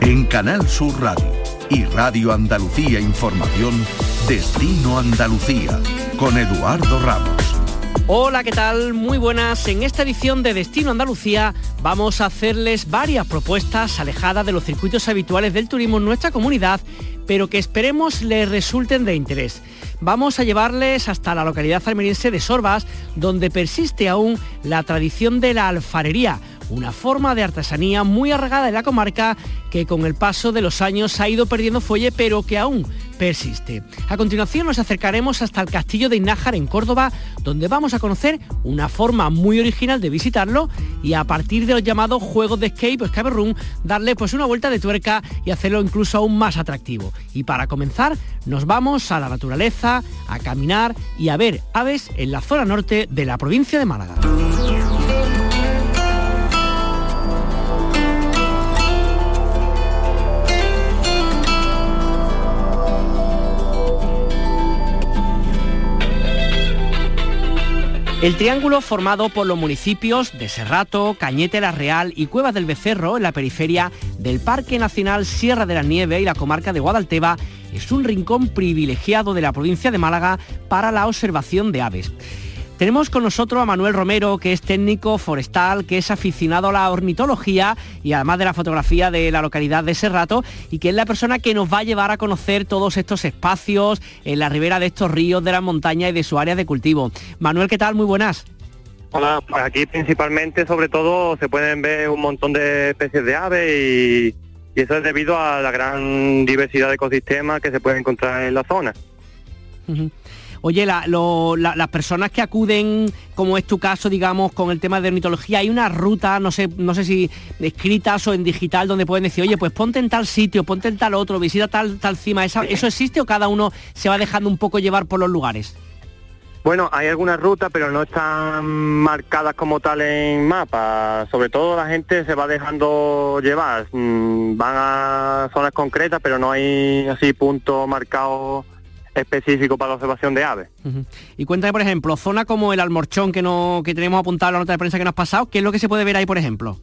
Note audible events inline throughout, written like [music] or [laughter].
En Canal Sur Radio y Radio Andalucía Información, Destino Andalucía, con Eduardo Ramos. Hola, ¿qué tal? Muy buenas. En esta edición de Destino Andalucía vamos a hacerles varias propuestas alejadas de los circuitos habituales del turismo en nuestra comunidad, pero que esperemos les resulten de interés. Vamos a llevarles hasta la localidad almeriense de Sorbas, donde persiste aún la tradición de la alfarería, una forma de artesanía muy arraigada en la comarca que con el paso de los años ha ido perdiendo fuelle pero que aún persiste. A continuación nos acercaremos hasta el castillo de Inájar en Córdoba, donde vamos a conocer una forma muy original de visitarlo y a partir de los llamados juegos de escape o escape room, darle pues una vuelta de tuerca y hacerlo incluso aún más atractivo. Y para comenzar, nos vamos a la naturaleza, a caminar y a ver aves en la zona norte de la provincia de Málaga. El triángulo formado por los municipios de Serrato, Cañete la Real y Cuevas del Becerro en la periferia del Parque Nacional Sierra de la Nieve y la comarca de Guadalteba es un rincón privilegiado de la provincia de Málaga para la observación de aves. Tenemos con nosotros a Manuel Romero, que es técnico forestal, que es aficionado a la ornitología y además de la fotografía de la localidad de Serrato y que es la persona que nos va a llevar a conocer todos estos espacios en la ribera de estos ríos, de las montañas y de su área de cultivo. Manuel, ¿qué tal? Muy buenas. Hola, pues aquí principalmente, sobre todo, se pueden ver un montón de especies de aves y, eso es debido a la gran diversidad de ecosistemas que se puede encontrar en la zona. Oye, las personas que acuden, como es tu caso, digamos, con el tema de ornitología, hay una ruta, no sé, no sé si escritas o en digital, donde pueden decir, oye, pues ponte en tal sitio, ponte en tal otro, visita tal, tal cima. ¿Eso existe o cada uno se va dejando un poco llevar por los lugares? Bueno, hay algunas rutas, pero no están marcadas como tal en mapa. Sobre todo la gente se va dejando llevar. Mm, van a zonas concretas, pero no hay así puntos marcados específico para la observación de aves. Y cuéntame, por ejemplo, zona como el Almorchón que, no, que tenemos apuntado en la nota de prensa que nos ha pasado, ¿qué es lo que se puede ver ahí, por ejemplo?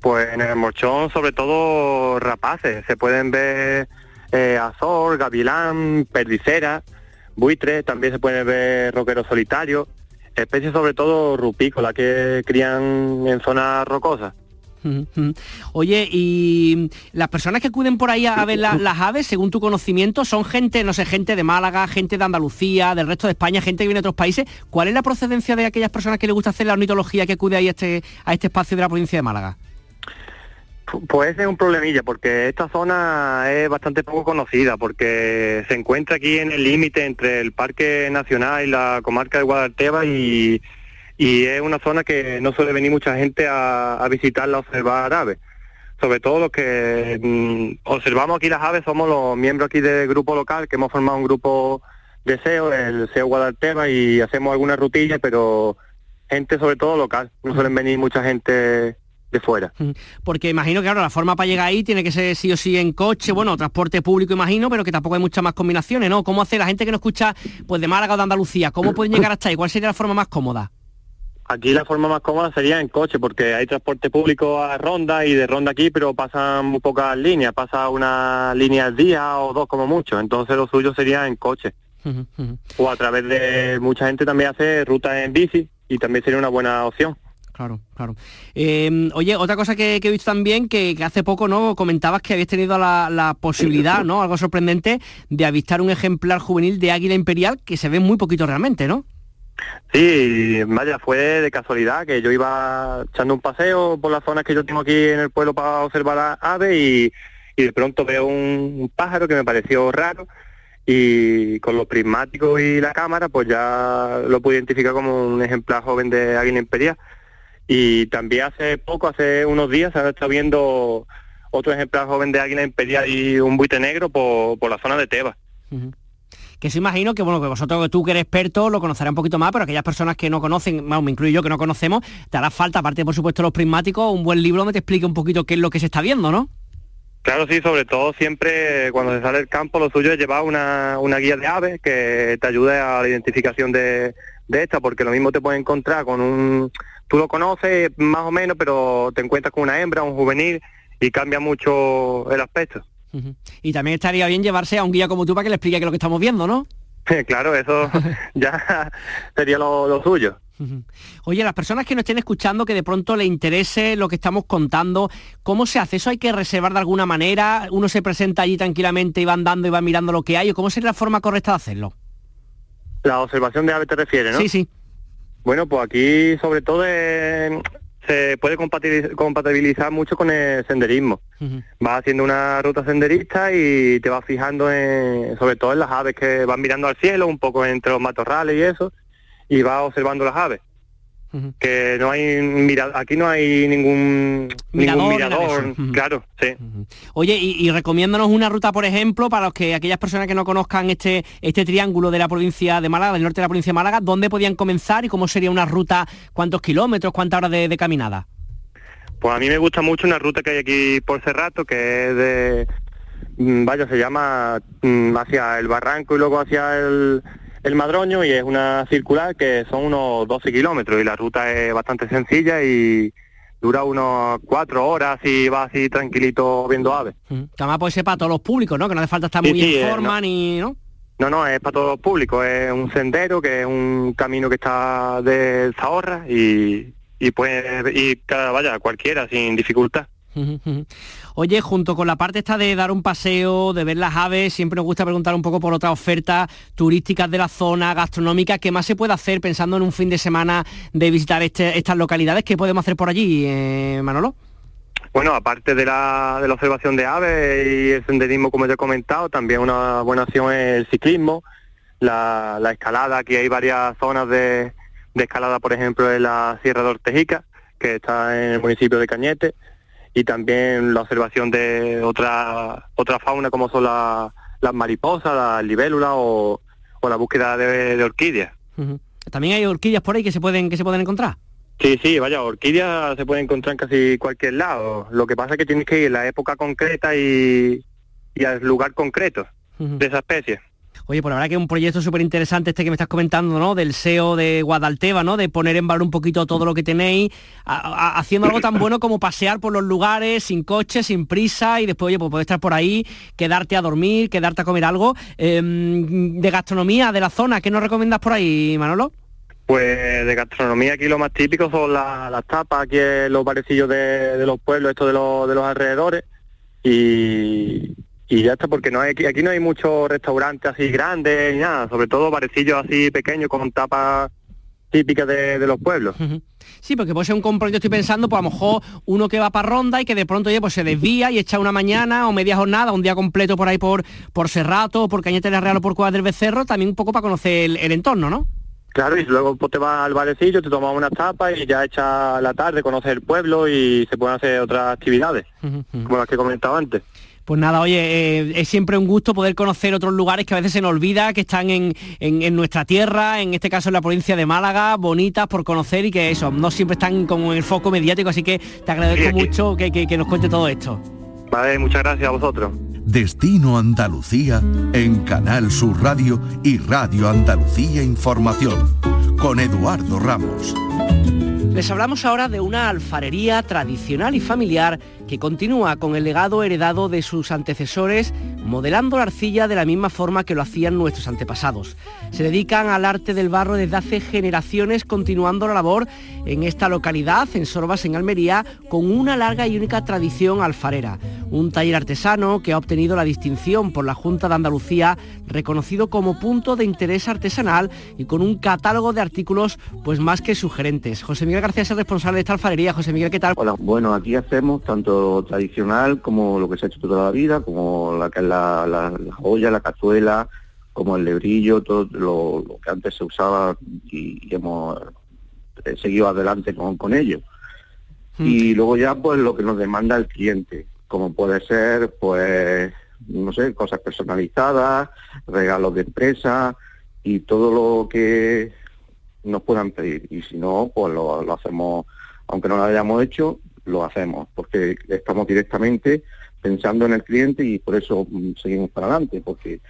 Pues en el Almorchón, sobre todo rapaces, se pueden ver eh, azor, gavilán, perdicera, buitre, también se pueden ver roqueros solitarios, especies sobre todo rupícolas que crían en zonas rocosas. Oye, y las personas que acuden por ahí a ver las aves, según tu conocimiento, son gente, no sé, gente de Málaga, gente de Andalucía, del resto de España, gente que viene de otros países. ¿Cuál es la procedencia de aquellas personas que les gusta hacer la ornitología que acude ahí a este, a este espacio de la provincia de Málaga? Pues es un problemilla, porque esta zona es bastante poco conocida, porque se encuentra aquí en el límite entre el Parque Nacional y la comarca de Guadalteba y y es una zona que no suele venir mucha gente a, visitarla, a observar aves. Sobre todo los que mm, observamos aquí las aves somos los miembros aquí del grupo local, que hemos formado un grupo de SEO, el SEO Guadalteba, y hacemos algunas rutillas, pero gente sobre todo local, no suelen venir mucha gente de fuera. Porque imagino que ahora la forma para llegar ahí tiene que ser sí o sí en coche, bueno, transporte público imagino, pero que tampoco hay muchas más combinaciones, ¿no? ¿Cómo hace la gente que no escucha pues de Málaga o de Andalucía? ¿Cómo pueden llegar hasta ahí? ¿Cuál sería la forma más cómoda? Aquí la forma más cómoda sería en coche, porque hay transporte público a Ronda y de Ronda aquí, pero pasan muy pocas líneas, pasa una línea al día o dos como mucho, entonces lo suyo sería en coche. o a través de mucha gente también hace rutas en bici y también sería una buena opción. Claro, claro. Em, oye, otra cosa que, he visto también, que, hace poco no comentabas que habías tenido la, la, posibilidad, ¿no? Algo sorprendente, de avistar un ejemplar juvenil de águila imperial que se ve muy poquito realmente, ¿no? Sí, vaya, fue de casualidad que yo iba echando un paseo por las zonas que yo tengo aquí en el pueblo para observar aves y, de pronto veo un, pájaro que me pareció raro y con los prismáticos y la cámara pues ya lo pude identificar como un ejemplar joven de águila imperial. Y también hace poco, hace unos días, se ha estado viendo otro ejemplar joven de águila imperial y un buite negro por, la zona de Tebas que se imagino que bueno que vosotros, tú que eres experto, lo conocerás un poquito más, pero aquellas personas que no conocen, bueno, me incluyo yo que no conocemos, te hará falta, aparte por supuesto los prismáticos, un buen libro donde te explique un poquito qué es lo que se está viendo, ¿no? Claro, sí, sobre todo siempre cuando se sale del campo lo suyo es llevar una, guía de aves que te ayude a la identificación de, esta, porque lo mismo te puedes encontrar con un tú lo conoces más o menos, pero te encuentras con una hembra, un juvenil, y cambia mucho el aspecto. Y también estaría bien llevarse a un guía como tú para que le explique qué es lo que estamos viendo, ¿no? claro, eso [laughs] ya sería lo, suyo. Oye, las personas que nos estén escuchando, que de pronto le interese lo que estamos contando, ¿cómo se hace? ¿Eso hay que reservar de alguna manera? ¿Uno se presenta allí tranquilamente y va andando y va mirando lo que hay? ¿O cómo sería la forma correcta de hacerlo? La observación de aves te refiere, ¿no? Sí, sí. Bueno, pues aquí sobre todo se puede compatibilizar mucho con el senderismo. Vas haciendo una ruta senderista y te vas fijando en, sobre todo en las aves que van mirando al cielo, un poco entre los matorrales y eso, y vas observando las aves que no hay mira, aquí no hay ningún mirador, claro, sí. Oye, y, recomiéndanos una ruta, por ejemplo, para los que aquellas personas que no conozcan este este triángulo de la provincia de Málaga, del norte de la provincia de Málaga, ¿dónde podían comenzar y cómo sería una ruta, cuántos kilómetros, cuántas horas de, caminada? Pues a mí me gusta mucho una ruta que hay aquí por Cerrato, que es de, mm, vaya, se llama mm, hacia el barranco y luego hacia el el Madroño y es una circular que son unos 12 kilómetros y la ruta es bastante sencilla y dura unos cuatro horas y va así tranquilito viendo aves. Mm. Además puede ser para todos los públicos, ¿no? Que no hace falta estar muy en forma no. ni... ¿no? No, no, es para todos los públicos, es un sendero que es un camino que está de Zahorra y, y puede ir, vaya, cualquiera sin dificultad. [laughs] Oye, junto con la parte esta de dar un paseo, de ver las aves, siempre nos gusta preguntar un poco por otras ofertas turísticas de la zona, gastronómica, ¿qué más se puede hacer pensando en un fin de semana de visitar este, estas localidades? ¿Qué podemos hacer por allí, eh, Manolo? Bueno, aparte de la, observación de aves y el senderismo, como ya he comentado, también una buena opción es el ciclismo, la, escalada, aquí hay varias zonas de, de escalada, por ejemplo, en la Sierra de Ortejica, que está en el municipio de Cañete, y también la observación de otra otra fauna como son las mariposas, las libélulas o, la búsqueda de, orquídeas. También hay orquídeas por ahí que se pueden que se pueden encontrar. Sí, sí, vaya, orquídeas se pueden encontrar en casi cualquier lado. Lo que pasa es que tienes que ir en la época concreta y, y al lugar concreto de esa especie. Oye, por la verdad que es un proyecto súper interesante este que me estás comentando, ¿no? Del SEO de Guadalteba, ¿no? De poner en valor un poquito todo lo que tenéis, haciendo algo tan bueno como pasear por los lugares sin coche, sin prisa y después, oye, pues poder estar por ahí, quedarte a dormir, quedarte a comer algo. Em, de gastronomía de la zona, ¿qué nos recomiendas por ahí, Manolo? Pues de gastronomía aquí lo más típico son las tapas, aquí los parecillos de, los pueblos, esto de los, de los alrededores. Y, y ya está, porque no hay, aquí no hay muchos restaurantes así grandes ni nada, sobre todo parecillos así pequeños con tapas típicas de, los pueblos. Sí, porque puede ser un compromiso, estoy pensando, pues a lo mejor uno que va para Ronda y que de pronto ya pues se desvía y echa una mañana o media jornada, un día completo por ahí por, por Serrato, por Cañete de Real o por Cuevas del Becerro, también un poco para conocer el, entorno, ¿no? Claro, y luego pues, te vas al barecillo, te tomas una tapas y ya echa la tarde, conoces el pueblo y se pueden hacer otras actividades, como las que comentaba antes. Pues nada, oye, eh, es siempre un gusto poder conocer otros lugares que a veces se nos olvida, que están en, nuestra tierra, en este caso en la provincia de Málaga, bonitas por conocer y que eso, no siempre están como en el foco mediático, así que te agradezco mucho que, que nos cuente todo esto. Vale, muchas gracias a vosotros. Destino Andalucía en Canal Sur Radio y Radio Andalucía Información con Eduardo Ramos. Les hablamos ahora de una alfarería tradicional y familiar que continúa con el legado heredado de sus antecesores, modelando la arcilla de la misma forma que lo hacían nuestros antepasados. Se dedican al arte del barro desde hace generaciones, continuando la labor en esta localidad, en Sorbas, en Almería, con una larga y única tradición alfarera. Un taller artesano que ha obtenido la distinción por la Junta de Andalucía, reconocido como punto de interés artesanal y con un catálogo de artículos pues más que sugerentes. José Miguel García es el responsable de esta alfarería. José Miguel, ¿qué tal? Hola, bueno, aquí hacemos tanto tradicional como lo que se ha hecho toda la vida, como la que es la, la, olla, la cazuela, como el lebrillo, todo lo, que antes se usaba y, hemos eh, seguido adelante con, con ello. Hmm. Y luego ya pues lo que nos demanda el cliente, como puede ser pues no sé, cosas personalizadas, regalos de empresa y todo lo que nos puedan pedir. Y si no, pues lo, lo hacemos, aunque no lo hayamos hecho, lo hacemos, porque estamos directamente pensando en el cliente y por eso mm, seguimos para adelante, porque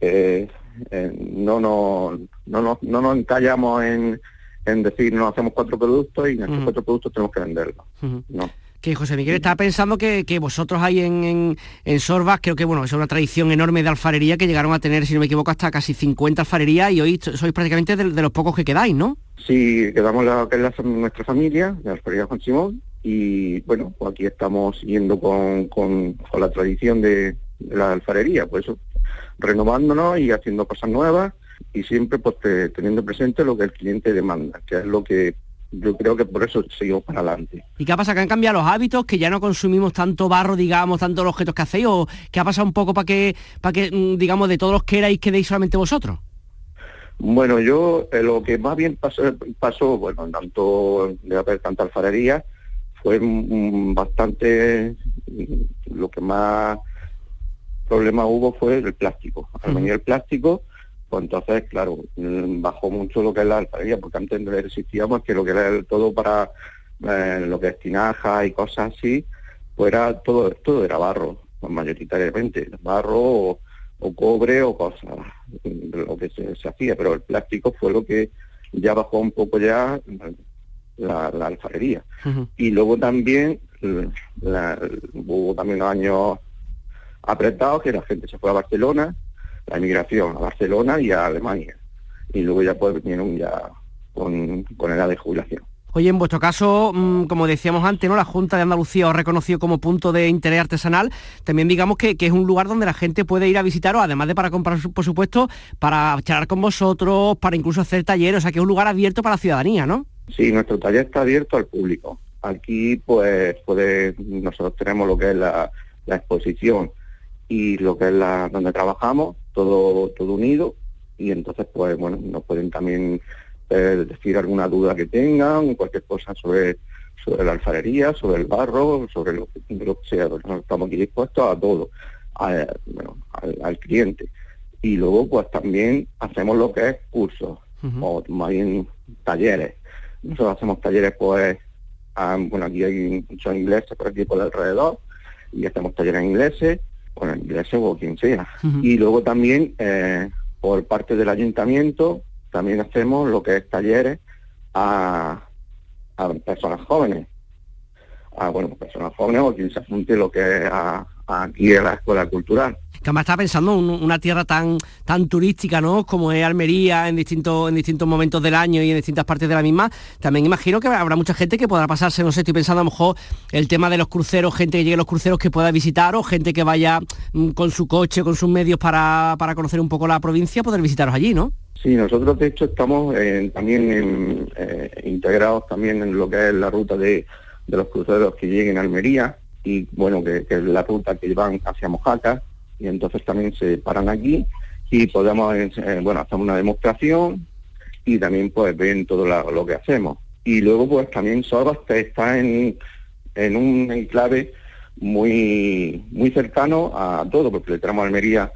eh, eh, no, no, no, no, no nos encallamos en, en decir no hacemos cuatro productos y en estos cuatro productos tenemos que venderlos. No que José Miguel estaba pensando que, vosotros ahí en, en, Sorbas, creo que bueno, es una tradición enorme de alfarería que llegaron a tener, si no me equivoco, hasta casi 50 alfarerías y hoy sois prácticamente de, los pocos que quedáis, ¿no? Sí, quedamos la, que es la, nuestra familia, de Alfarería Juan Simón, y bueno, pues aquí estamos siguiendo con, con, la tradición de, la alfarería, pues eso, renovándonos y haciendo cosas nuevas y siempre pues teniendo presente lo que el cliente demanda, que es lo que yo creo que por eso seguimos para adelante. ¿Y qué ha pasado? ¿Que han cambiado los hábitos? ¿Que ya no consumimos tanto barro, digamos, tanto los objetos que hacéis? ¿O qué ha pasado un poco para que, para que mm, digamos, de todos los que erais quedéis solamente vosotros? Bueno, yo eh, lo que más bien pasó, pasó bueno, tanto de haber tanta alfarería, fue bastante, lo que más problema hubo fue el plástico. Al venir el plástico, pues entonces, claro, bajó mucho lo que es la alfarería, porque antes existíamos que lo que era todo para eh, lo que es tinaja y cosas así, pues era todo, todo era barro, pues mayoritariamente, barro o, cobre o cosas, lo que se, hacía, pero el plástico fue lo que ya bajó un poco ya la, alfarería. Y luego también hubo también años apretados que la gente se fue a Barcelona la emigración a Barcelona y a Alemania. Y luego ya pues vinieron ya con, edad de jubilación. Oye, en vuestro caso, mm, como decíamos antes, ¿no? La Junta de Andalucía os reconoció como punto de interés artesanal. También digamos que, es un lugar donde la gente puede ir a visitaros, además de para comprar, por supuesto, para charlar con vosotros, para incluso hacer talleres. O sea, que es un lugar abierto para la ciudadanía, ¿no? Sí, nuestro taller está abierto al público. Aquí, pues, puede, nosotros tenemos lo que es la, la exposición y lo que es la donde trabajamos, todo, todo unido, y entonces pues bueno, nos pueden también eh, decir alguna duda que tengan, cualquier cosa sobre, sobre la alfarería, sobre el barro, sobre lo que, sea, estamos aquí dispuestos a todo, al, cliente. Y luego pues también hacemos lo que es cursos, o más bien talleres. Nosotros hacemos talleres pues, bueno, aquí hay muchos ingleses por aquí por alrededor, y hacemos talleres en ingleses, con el inglés o quien sea. Y luego también, eh, por parte del ayuntamiento, también hacemos lo que es talleres a, a personas jóvenes. A, bueno, personas jóvenes o quien se apunte lo que es aquí en la escuela cultural que además estaba pensando en una tierra tan, tan turística, ¿no? Como es Almería en distintos, en distintos momentos del año y en distintas partes de la misma, también imagino que habrá mucha gente que podrá pasarse, no sé, estoy pensando a lo mejor el tema de los cruceros, gente que llegue a los cruceros que pueda visitar o gente que vaya mm, con su coche, con sus medios para, conocer un poco la provincia, poder visitaros allí, ¿no? Sí, nosotros de hecho estamos también eh, integrados también en lo que es la ruta de, los cruceros que lleguen a Almería y bueno, que, que es la ruta que van hacia Mojaca y entonces también se paran aquí y podemos, eh, bueno, hacer una demostración y también pues ven todo lo que hacemos. Y luego pues también Sorbas está en, en un enclave muy, muy cercano a todo, porque le tenemos Almería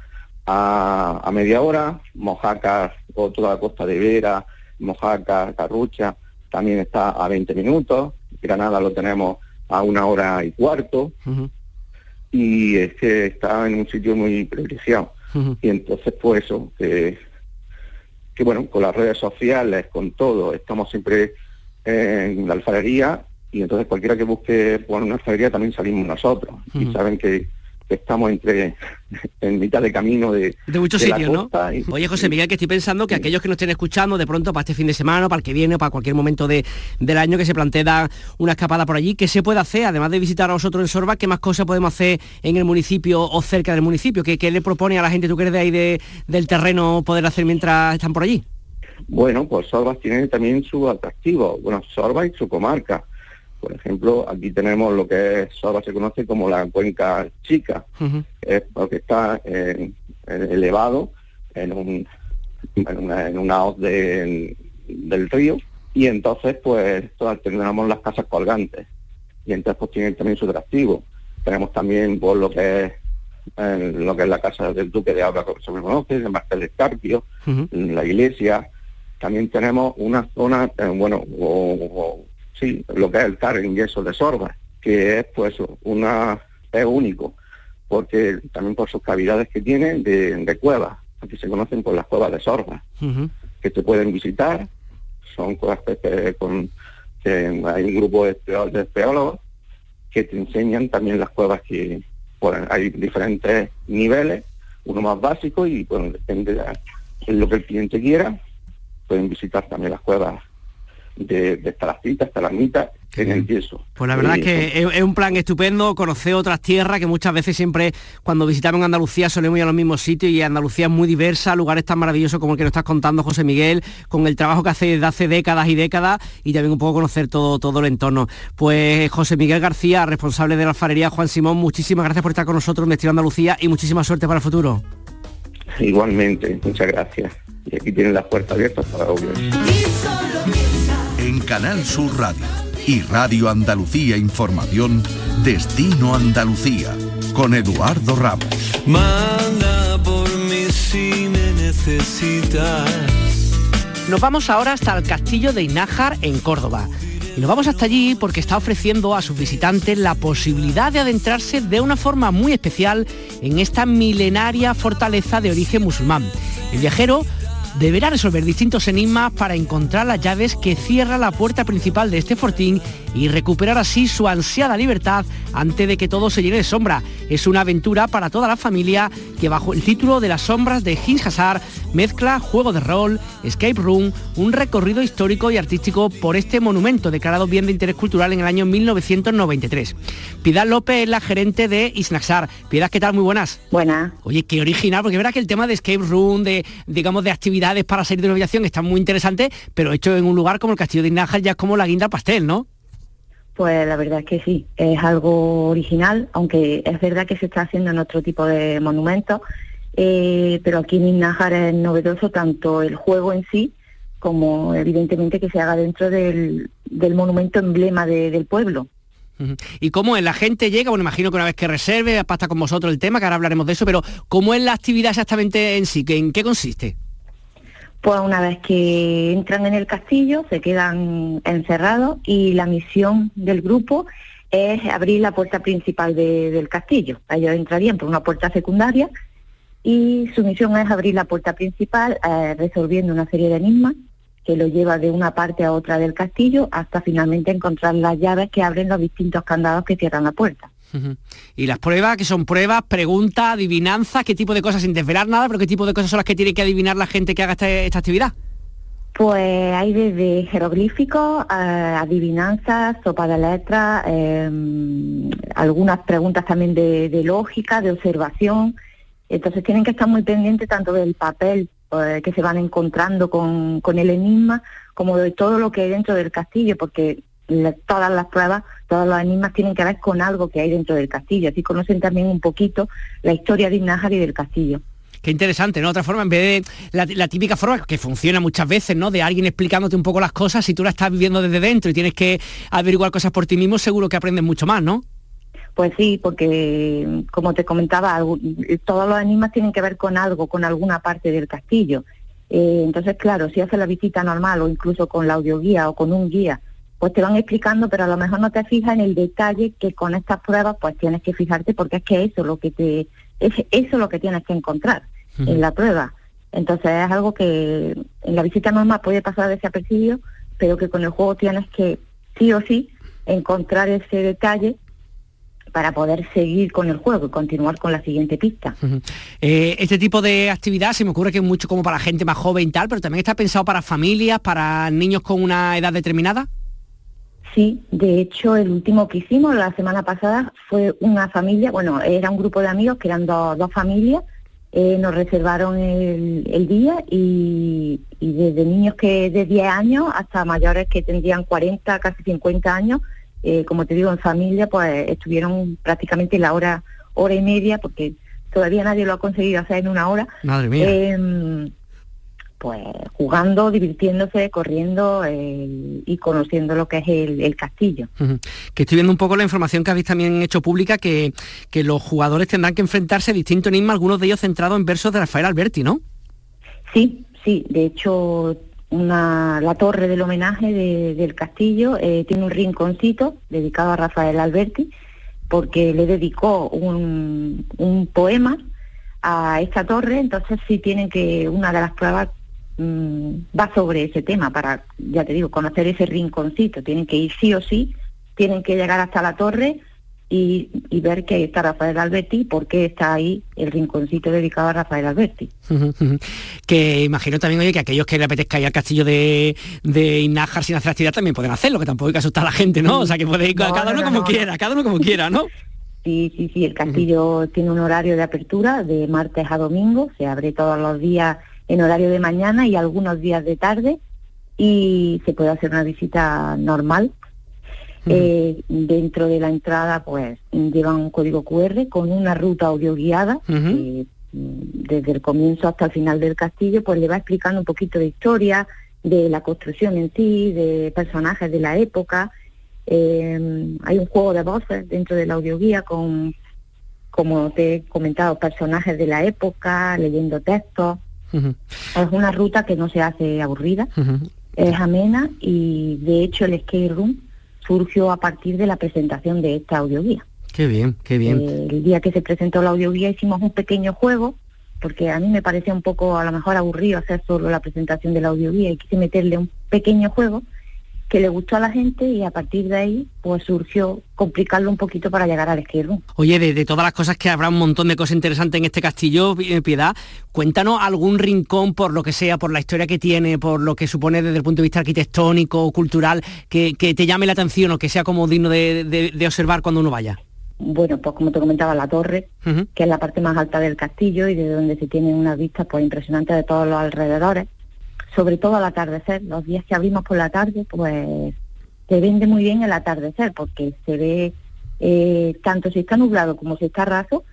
a, a media hora, Mojaca o toda la costa de Vera, Mojaca, Carrucha, también está a 20 minutos, Granada lo tenemos a una hora y cuarto, y es que está en un sitio muy privilegiado. Y entonces, pues eso, que, que bueno, con las redes sociales, con todo, estamos siempre en la alfarería y entonces cualquiera que busque por una alfarería también salimos nosotros. Y saben que estamos entre en mitad de camino de, de muchos sitios, ¿no? [laughs] Oye, José Miguel, que estoy pensando que aquellos que nos estén escuchando de pronto para este fin de semana, para el que viene, para cualquier momento de, del año que se plantee dar una escapada por allí, ¿qué se puede hacer? Además de visitar a vosotros en Sorba, ¿qué más cosas podemos hacer en el municipio o cerca del municipio? ¿Qué, qué le propone a la gente, tú que eres de ahí de, del terreno, poder hacer mientras están por allí? Bueno, pues Sorba tiene también su atractivo, bueno, Sorba y su comarca por ejemplo, aquí tenemos lo que es, ahora se conoce como la cuenca chica, es porque está elevado en un en una, hoz del río. Y entonces pues tenemos las casas colgantes. Y entonces pues tienen también su atractivo. Tenemos también pues, lo que es lo que es la casa del duque de Alba, como se conoce, de Martel Escarpio, la iglesia. También tenemos una zona, eh, bueno, o, sí, lo que es el tar en yeso de Sorba, que es pues una es único, porque también por sus cavidades que tiene de, cuevas, aquí se conocen por las cuevas de Sorba, que se pueden visitar son cosas que, con, hay un grupo de, de que te enseñan también las cuevas que pues, hay diferentes niveles, uno más básico y bueno, depende de lo que el cliente quiera, pueden visitar también las cuevas de, de estalactitas, estalagmitas en el yeso. Pues la verdad es que es, un plan estupendo, conocer otras tierras que muchas veces siempre cuando visitamos Andalucía solemos ir a los mismos sitios y Andalucía es muy diversa, lugares tan maravillosos como el que nos estás contando José Miguel, con el trabajo que hace desde hace décadas y décadas y también un poco conocer todo, todo el entorno. Pues José Miguel García, responsable de la alfarería Juan Simón, muchísimas gracias por estar con nosotros en Destino Andalucía y muchísima suerte para el futuro. Igualmente, muchas gracias. Y aquí tienen las puertas abiertas para obvio Canal Sur Radio y Radio Andalucía Información, Destino Andalucía, con Eduardo Ramos. por mí si me necesitas. Nos vamos ahora hasta el castillo de Inájar en Córdoba. Y nos vamos hasta allí porque está ofreciendo a sus visitantes la posibilidad de adentrarse de una forma muy especial en esta milenaria fortaleza de origen musulmán. El viajero deberá resolver distintos enigmas para encontrar las llaves que cierran la puerta principal de este fortín y recuperar así su ansiada libertad antes de que todo se llene de sombra. Es una aventura para toda la familia que bajo el título de Las sombras de Hins Hazard mezcla juego de rol, escape room, un recorrido histórico y artístico por este monumento declarado bien de interés cultural en el año 1993. Piedad López es la gerente de Isnaxar. Piedad, ¿qué tal? Muy buenas. Buenas. Oye, qué original, porque verá que el tema de escape room, de digamos de actividades para salir de una habitación está muy interesante, pero hecho en un lugar como el Castillo de Isnaxar ya es como la guinda pastel, ¿no? Pues la verdad es que sí, es algo original, aunque es verdad que se está haciendo en otro tipo de monumentos, eh, pero aquí en Innájar es novedoso tanto el juego en sí como evidentemente que se haga dentro del, monumento emblema del pueblo. ¿Y cómo es? La gente llega, bueno, imagino que una vez que reserve, pasta con vosotros el tema, que ahora hablaremos de eso, pero ¿cómo es la actividad exactamente en sí? ¿En qué consiste? Pues una vez que entran en el castillo, se quedan encerrados y la misión del grupo es abrir la puerta principal del castillo. Ellos entrarían por una puerta secundaria y su misión es abrir la puerta principal eh, resolviendo una serie de enigmas que lo lleva de una parte a otra del castillo hasta finalmente encontrar las llaves que abren los distintos candados que cierran la puerta. Y las pruebas, que son pruebas, preguntas, adivinanzas, qué tipo de cosas, sin desvelar nada, pero qué tipo de cosas son las que tiene que adivinar la gente que haga esta, actividad. Pues hay desde jeroglíficos, eh, adivinanzas, sopa de letras, em, algunas preguntas también de, lógica, de observación. Entonces tienen que estar muy pendientes tanto del papel eh, que se van encontrando con, con el enigma, como de todo lo que hay dentro del castillo, porque todas las pruebas, todos los enigmas tienen que ver con algo que hay dentro del castillo. Así conocen también un poquito la historia de Inájar y del castillo. Qué interesante, ¿no? Otra forma, en vez de la, típica forma que funciona muchas veces, ¿no? De alguien explicándote un poco las cosas, si tú la estás viviendo desde dentro y tienes que averiguar cosas por ti mismo, seguro que aprendes mucho más, ¿no? Pues sí, porque como te comentaba, todos los enigmas tienen que ver con algo, con alguna parte del castillo. Eh, entonces, claro, si haces la visita normal o incluso con la audioguía o con un guía, pues te van explicando, pero a lo mejor no te fijas en el detalle que con estas pruebas pues tienes que fijarte porque es que eso lo que te es eso lo que tienes que encontrar en la prueba. Entonces es algo que en la visita normal puede pasar desapercibido, pero que con el juego tienes que sí o sí encontrar ese detalle para poder seguir con el juego y continuar con la siguiente pista. Eh, este tipo de actividad se me ocurre que es mucho como para gente más joven y tal, pero también está pensado para familias, para niños con una edad determinada. Sí, de hecho el último que hicimos la semana pasada fue una familia, bueno, era un grupo de amigos que eran dos, familias, eh, nos reservaron el, día y, desde niños que de 10 años hasta mayores que tendrían 40, casi 50 años, eh, como te digo, en familia, pues estuvieron prácticamente la hora, hora y media, porque todavía nadie lo ha conseguido hacer en una hora. Madre mía. Em, pues jugando, divirtiéndose, corriendo eh, y conociendo lo que es el, castillo. Que estoy viendo un poco la información que habéis también hecho pública, que, que los jugadores tendrán que enfrentarse a distintos enigmas, algunos de ellos centrados en versos de Rafael Alberti, ¿no? Sí, sí, de hecho una, la torre del homenaje del castillo eh, tiene un rinconcito dedicado a Rafael Alberti, porque le dedicó un, un poema a esta torre, entonces sí tienen que, una de las pruebas mm, va sobre ese tema para, ya te digo, conocer ese rinconcito. Tienen que ir sí o sí, tienen que llegar hasta la torre y, ver que está Rafael Alberti y por qué está ahí el rinconcito dedicado a Rafael Alberti. que imagino también, oye, que aquellos que le apetezca ir al castillo de, de Inájar sin hacer actividad también pueden hacerlo, que tampoco hay que asustar a la gente, ¿no? O sea, que puede ir cada uno como quiera, cada uno como quiera, ¿no? [laughs] Sí, sí, sí, el castillo tiene un horario de apertura de martes a domingo, se abre todos los días en horario de mañana y algunos días de tarde y se puede hacer una visita normal eh, dentro de la entrada, pues, llevan un código QR con una ruta audioguiada. guiada desde el comienzo hasta el final del castillo, pues le va explicando un poquito de historia, de la construcción en sí, de personajes de la época. Eh, hay un juego de voces dentro de la audioguía con, como te he comentado, personajes de la época, leyendo textos. Es una ruta que no se hace aburrida, es amena y de hecho el skate room surgió a partir de la presentación de esta audioguía. Qué bien, qué bien. Eh, el día que se presentó la audioguía hicimos un pequeño juego, porque a mí me parecía un poco a lo mejor aburrido hacer solo la presentación de la audioguía y quise meterle un pequeño juego que le gustó a la gente y a partir de ahí pues surgió complicarlo un poquito para llegar al skate Oye, de, todas las cosas que habrá un montón de cosas interesantes en este castillo, eh, Piedad, cuéntanos algún rincón por lo que sea, por la historia que tiene, por lo que supone desde el punto de vista arquitectónico, cultural, que, te llame la atención o que sea como digno de, observar cuando uno vaya. Bueno, pues como te comentaba, la torre, que es la parte más alta del castillo y de donde se tiene una vista pues impresionante de todos los alrededores sobre todo al atardecer. Los días que abrimos por la tarde, pues se vende muy bien el atardecer, porque se ve, eh, tanto si está nublado como si está raso,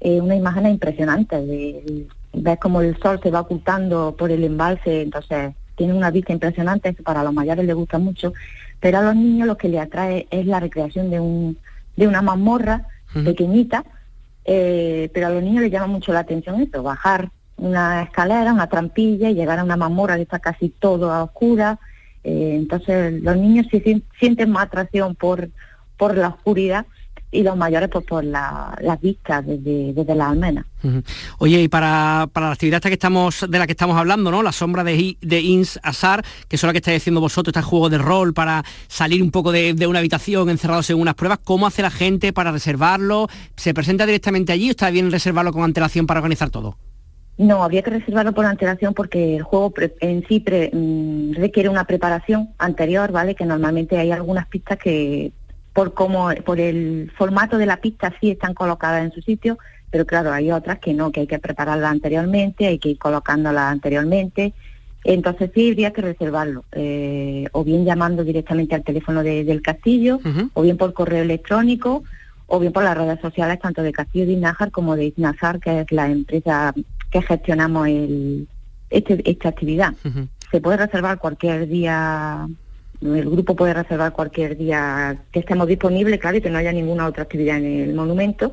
eh, una imagen impresionante. De, ves como el sol se va ocultando por el embalse, entonces tiene una vista impresionante, que para los mayores les gusta mucho, pero a los niños lo que les atrae es la recreación de, un, de una mazmorra pequeñita, eh, pero a los niños les llama mucho la atención esto, bajar una escalera, una trampilla y llegar a una mamora que está casi todo a oscura. Eh, entonces los niños sí, sienten más atracción por, por la oscuridad y los mayores pues por la, las vistas desde, desde la almena. Oye, y para, para la actividad esta que estamos, de la que estamos hablando, ¿no? La sombra de, de Ins Asar, que es la que estáis haciendo vosotros, este juego de rol para salir un poco de, de, una habitación encerrados en unas pruebas, ¿cómo hace la gente para reservarlo? ¿Se presenta directamente allí o está bien reservarlo con antelación para organizar todo? No, habría que reservarlo por antelación porque el juego en sí mm, requiere una preparación anterior, ¿vale? Que normalmente hay algunas pistas que por como por el formato de la pista sí están colocadas en su sitio, pero claro, hay otras que no, que hay que prepararlas anteriormente, hay que ir colocándolas anteriormente. Entonces sí habría que reservarlo, eh, o bien llamando directamente al teléfono del castillo, o bien por correo electrónico, o bien por las redes sociales tanto de Castillo de Inájar como de Iznazar, que es la empresa que gestionamos el, este, esta actividad. Se puede reservar cualquier día, el grupo puede reservar cualquier día que estemos disponibles, claro, y que no haya ninguna otra actividad en el monumento,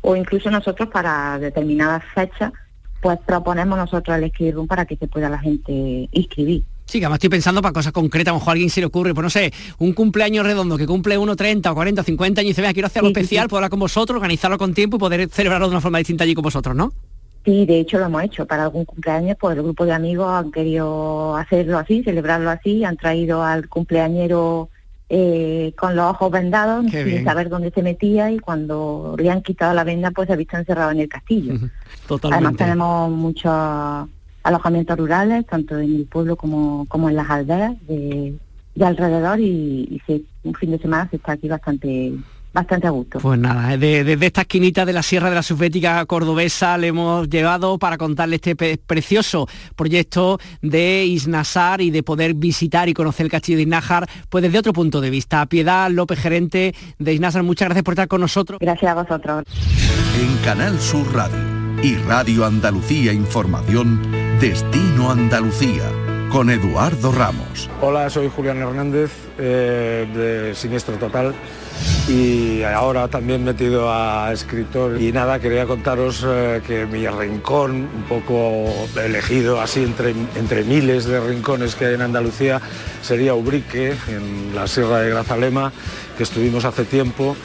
o incluso nosotros para determinadas fechas, pues proponemos nosotros el escribir room para que se pueda la gente inscribir. Sí, que además estoy pensando para cosas concretas, a lo mejor a alguien se le ocurre, pues no sé, un cumpleaños redondo que cumple uno 30 o 40 o 50 años y dice, vea, quiero hacer algo especial, poder hablar con vosotros, organizarlo con tiempo y poder celebrarlo de una forma distinta allí con vosotros, ¿no? Sí, de hecho lo hemos hecho. Para algún cumpleaños, pues el grupo de amigos han querido hacerlo así, celebrarlo así, han traído al cumpleañero eh, con los ojos vendados, sin saber dónde se metía y cuando le han quitado la venda, pues se ha visto encerrado en el castillo. Además tenemos muchos alojamientos rurales, tanto en el pueblo como, como en las aldeas de, alrededor y, y un fin de semana se está aquí bastante bastante a gusto. Pues nada, desde eh, esta esquinita de la Sierra de la Sufética Cordobesa le hemos llevado para contarle este precioso proyecto de Isnasar y de poder visitar y conocer el castillo de Isnájar, pues desde otro punto de vista. Piedad López, gerente de Isnasar, muchas gracias por estar con nosotros. Gracias a vosotros. En Canal Sur Radio y Radio Andalucía Información, Destino Andalucía con Eduardo Ramos. Hola, soy Julián Hernández eh, de Siniestro Total y ahora también metido a escritor. Y nada, quería contaros eh, que mi rincón, un poco elegido así entre, entre miles de rincones que hay en Andalucía, sería Ubrique, en la Sierra de Grazalema, que estuvimos hace tiempo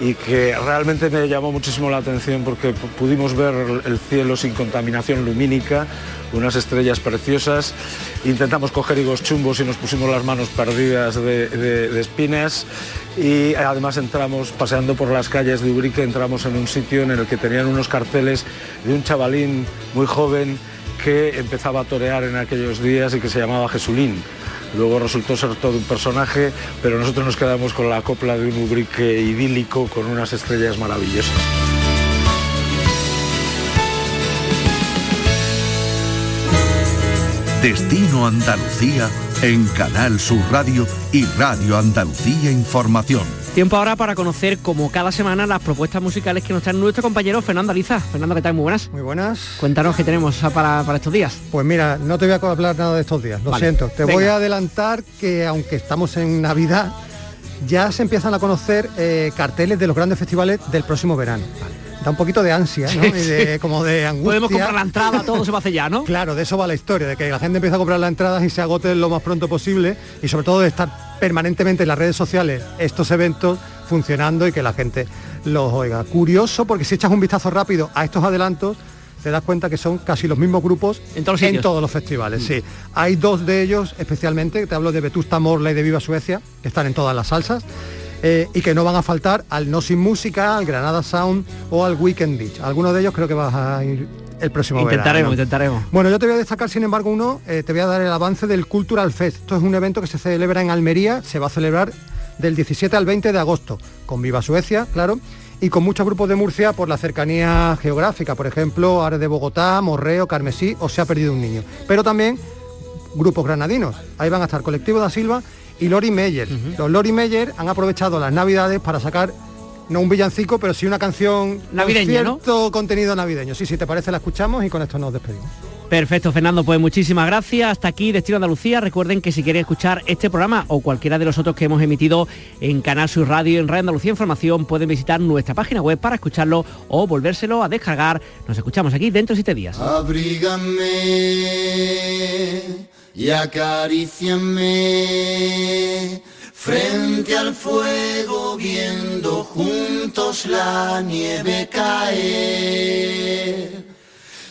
y que realmente me llamó muchísimo la atención porque pudimos ver el cielo sin contaminación lumínica, unas estrellas preciosas. Intentamos coger higos chumbos y nos pusimos las manos perdidas de, espinas y además entramos paseando por las calles de Ubrique, entramos en un sitio en el que tenían unos carteles de un chavalín muy joven que empezaba a torear en aquellos días y que se llamaba Jesulín. Luego resultó ser todo un personaje, pero nosotros nos quedamos con la copla de un Ubrique idílico con unas estrellas maravillosas. Destino Andalucía en Canal Sur Radio y Radio Andalucía Información. Tiempo ahora para conocer, como cada semana, las propuestas musicales que nos trae nuestro compañero Fernando Aliza. Fernando, ¿qué tal? Muy buenas. Muy buenas. Cuéntanos qué tenemos para, estos días. Pues mira, no te voy a hablar nada de estos días, lo siento. Te voy a adelantar que aunque estamos en Navidad, ya se empiezan a conocer eh, carteles de los grandes festivales del próximo verano un poquito de ansia, ¿no? Y de, como de angustia. Podemos comprar la entrada, todo se va a hacer ya, ¿no? Claro, de eso va la historia, de que la gente empieza a comprar las entradas y se agote lo más pronto posible y sobre todo de estar permanentemente en las redes sociales estos eventos funcionando y que la gente los oiga. Curioso porque si echas un vistazo rápido a estos adelantos, te das cuenta que son casi los mismos grupos en todos, los festivales. Sí, hay dos de ellos especialmente, te hablo de Vetusta Morla y de Viva Suecia, que están en todas las salsas. Eh, y que no van a faltar al No Sin Música, al Granada Sound o al Weekend Beach. Algunos de ellos creo que vas a ir el próximo intentaremos, Intentaremos, Bueno, yo te voy a destacar, sin embargo, uno, eh, te voy a dar el avance del Cultural Fest. Esto es un evento que se celebra en Almería, se va a celebrar del 17 al 20 de agosto, con Viva Suecia, claro, y con muchos grupos de Murcia por la cercanía geográfica, por ejemplo, Are de Bogotá, Morreo, Carmesí o Se ha perdido un niño. Pero también grupos granadinos. Ahí van a estar Colectivo da Silva y Lori Meyer. Los Lori Meyer han aprovechado las navidades para sacar no un villancico, pero sí una canción navideña, con cierto contenido navideño. Sí, si te parece la escuchamos y con esto nos despedimos. Perfecto, Fernando, pues muchísimas gracias. Hasta aquí Destino Andalucía. Recuerden que si quieren escuchar este programa o cualquiera de los otros que hemos emitido en Canal Sur Radio, en Radio Andalucía Información, pueden visitar nuestra página web para escucharlo o volvérselo a descargar. Nos escuchamos aquí dentro de siete días y acaríciame frente al fuego viendo juntos la nieve caer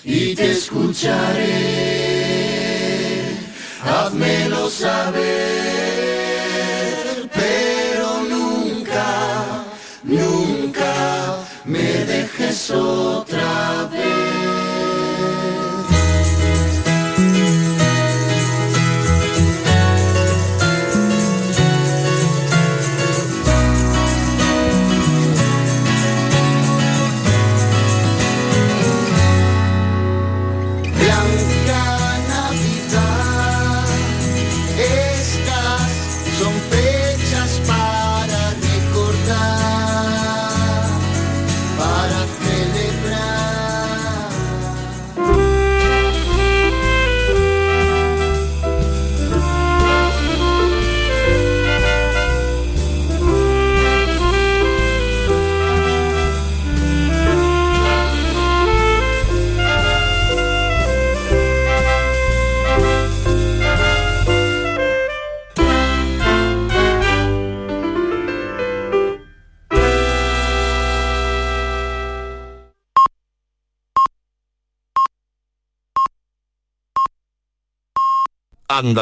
y te escucharé, házmelo saber, pero nunca, nunca me dejes otra vez. Anda